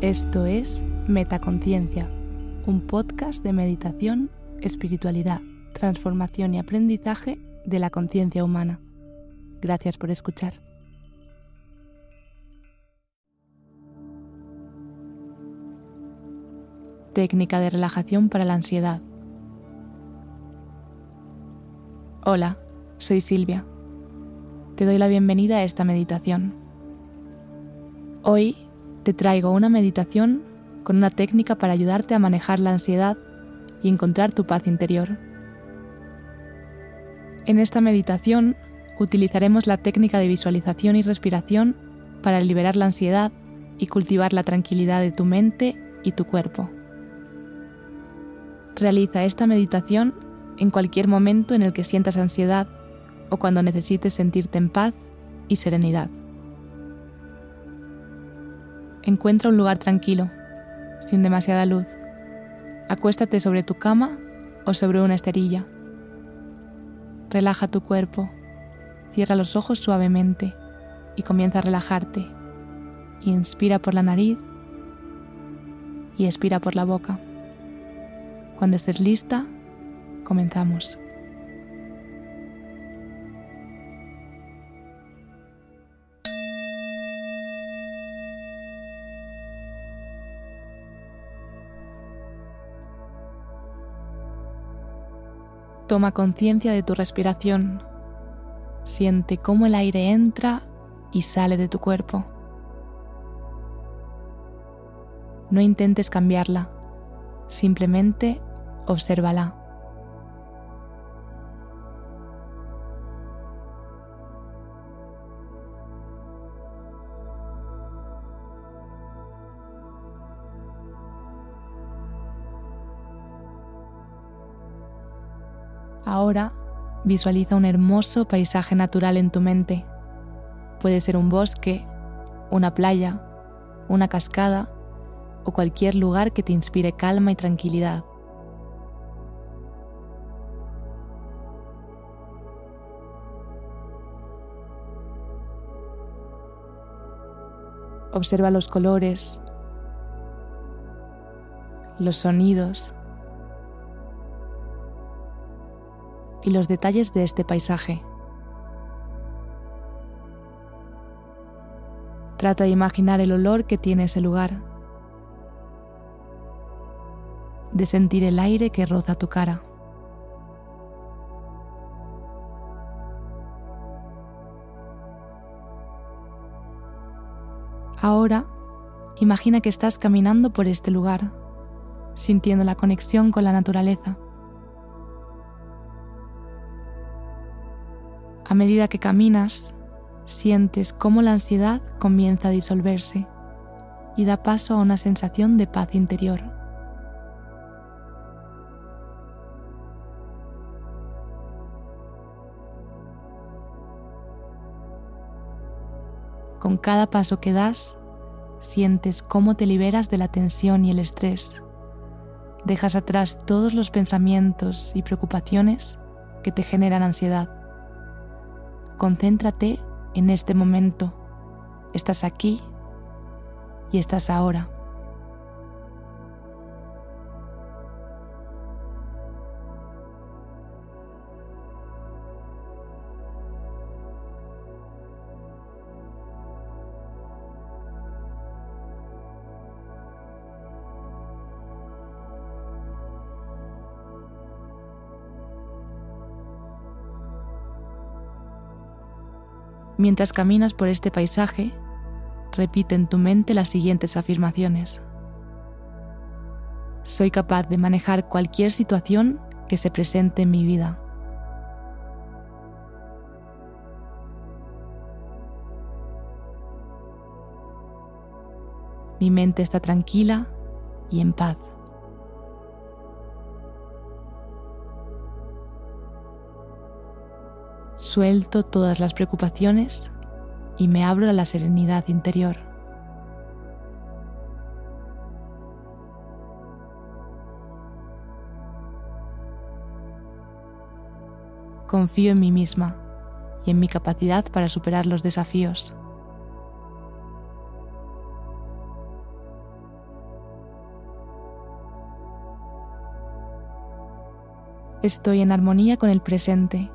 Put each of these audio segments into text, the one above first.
Esto es Metaconciencia, un podcast de meditación, espiritualidad, transformación y aprendizaje de la conciencia humana. Gracias por escuchar. Técnica de relajación para la ansiedad. Hola, soy Silvia. Te doy la bienvenida a esta meditación. Hoy te traigo una meditación con una técnica para ayudarte a manejar la ansiedad y encontrar tu paz interior. En esta meditación utilizaremos la técnica de visualización y respiración para liberar la ansiedad y cultivar la tranquilidad de tu mente y tu cuerpo. Realiza esta meditación en cualquier momento en el que sientas ansiedad o cuando necesites sentirte en paz y serenidad. Encuentra un lugar tranquilo, sin demasiada luz. Acuéstate sobre tu cama o sobre una esterilla. Relaja tu cuerpo, cierra los ojos suavemente y comienza a relajarte. Inspira por la nariz y expira por la boca. Cuando estés lista, comenzamos. Toma conciencia de tu respiración. Siente cómo el aire entra y sale de tu cuerpo. No intentes cambiarla, simplemente obsérvala. Ahora visualiza un hermoso paisaje natural en tu mente. Puede ser un bosque, una playa, una cascada o cualquier lugar que te inspire calma y tranquilidad. Observa los colores, los sonidos y los detalles de este paisaje. Trata de imaginar el olor que tiene ese lugar, de sentir el aire que roza tu cara. Ahora, imagina que estás caminando por este lugar, sintiendo la conexión con la naturaleza. Medida que caminas, sientes cómo la ansiedad comienza a disolverse y da paso a una sensación de paz interior. Con cada paso que das, sientes cómo te liberas de la tensión y el estrés. Dejas atrás todos los pensamientos y preocupaciones que te generan ansiedad. Concéntrate en este momento. Estás aquí y estás ahora. Mientras caminas por este paisaje, repite en tu mente las siguientes afirmaciones. Soy capaz de manejar cualquier situación que se presente en mi vida. Mi mente está tranquila y en paz. suelto todas las preocupaciones y me abro a la serenidad interior. Confío en mí misma y en mi capacidad para superar los desafíos. Estoy en armonía con el presente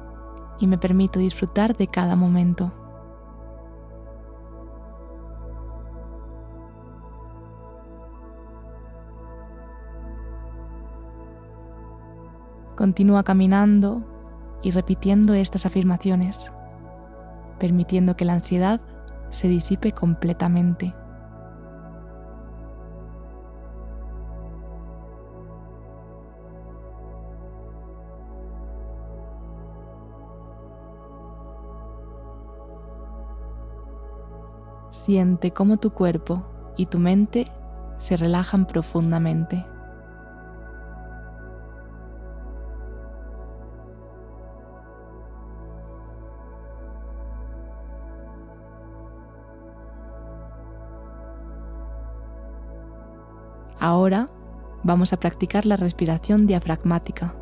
y me permito disfrutar de cada momento. Continúa caminando y repitiendo estas afirmaciones, permitiendo que la ansiedad se disipe completamente. Siente cómo tu cuerpo y tu mente se relajan profundamente. Ahora vamos a practicar la respiración diafragmática.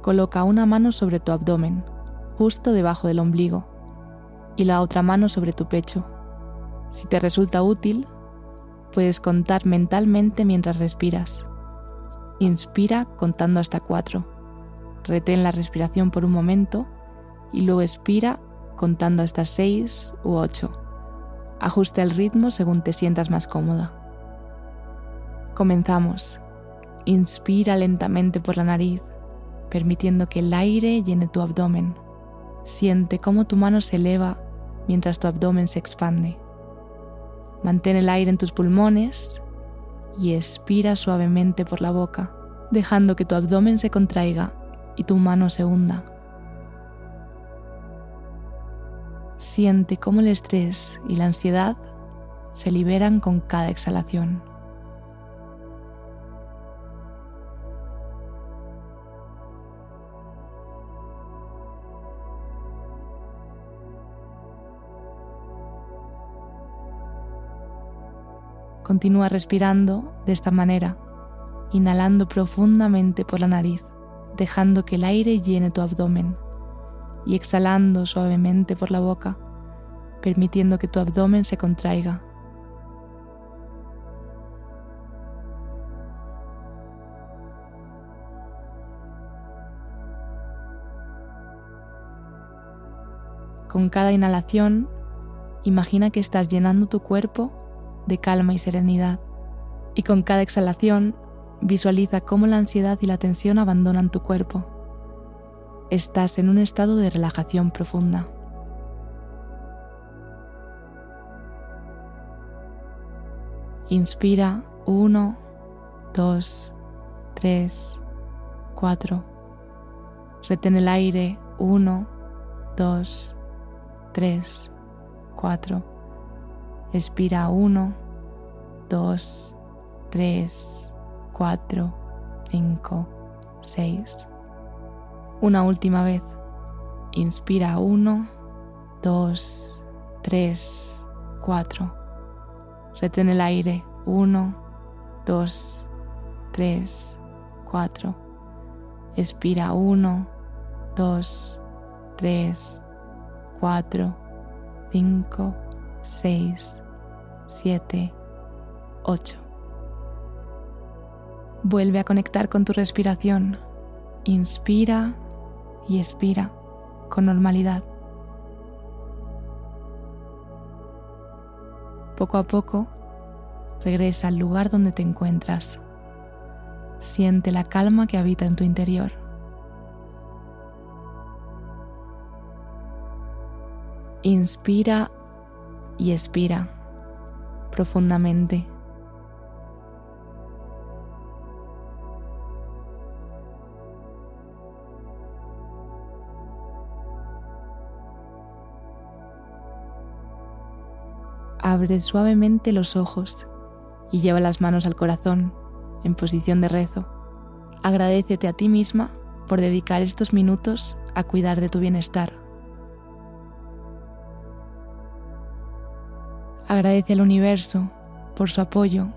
Coloca una mano sobre tu abdomen, justo debajo del ombligo, y la otra mano sobre tu pecho. Si te resulta útil, puedes contar mentalmente mientras respiras. Inspira contando hasta cuatro. Retén la respiración por un momento y luego expira contando hasta seis u ocho. Ajusta el ritmo según te sientas más cómoda. Comenzamos. Inspira lentamente por la nariz, permitiendo que el aire llene tu abdomen. Siente cómo tu mano se eleva mientras tu abdomen se expande. Mantén el aire en tus pulmones y expira suavemente por la boca, dejando que tu abdomen se contraiga y tu mano se hunda. Siente cómo el estrés y la ansiedad se liberan con cada exhalación. Continúa respirando de esta manera, inhalando profundamente por la nariz, dejando que el aire llene tu abdomen y exhalando suavemente por la boca, permitiendo que tu abdomen se contraiga. Con cada inhalación, imagina que estás llenando tu cuerpo de calma y serenidad. Y con cada exhalación, visualiza cómo la ansiedad y la tensión abandonan tu cuerpo. Estás en un estado de relajación profunda. Inspira 1, 2, 3, 4. Retén el aire 1, 2, 3, 4. Expira 1, 2, 3, 4, 5, 6. Una última vez. Inspira 1, 2, 3, 4. Retén el aire 1, 2, 3, 4. Expira 1, 2, 3, 4, 5, 6, 7, 8. Vuelve a conectar con tu respiración. Inspira y expira con normalidad. Poco a poco, regresa al lugar donde te encuentras. Siente la calma que habita en tu interior. Inspira y expira profundamente. Abre suavemente los ojos y lleva las manos al corazón en posición de rezo. Agradecete a ti misma por dedicar estos minutos a cuidar de tu bienestar. Agradece al universo por su apoyo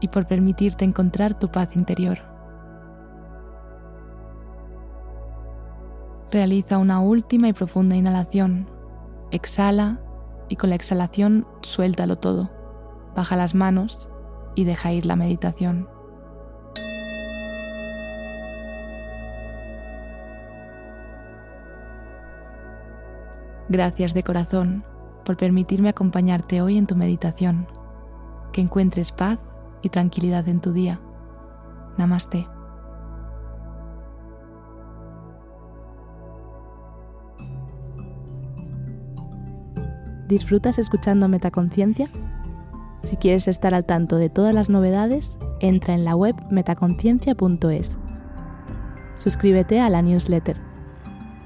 y por permitirte encontrar tu paz interior. Realiza una última y profunda inhalación. Exhala y con la exhalación suéltalo todo. Baja las manos y deja ir la meditación. Gracias de corazón por permitirme acompañarte hoy en tu meditación. Que encuentres paz y tranquilidad en tu día. Namaste. ¿Disfrutas escuchando Metaconciencia? Si quieres estar al tanto de todas las novedades, entra en la web metaconciencia.es. Suscríbete a la newsletter.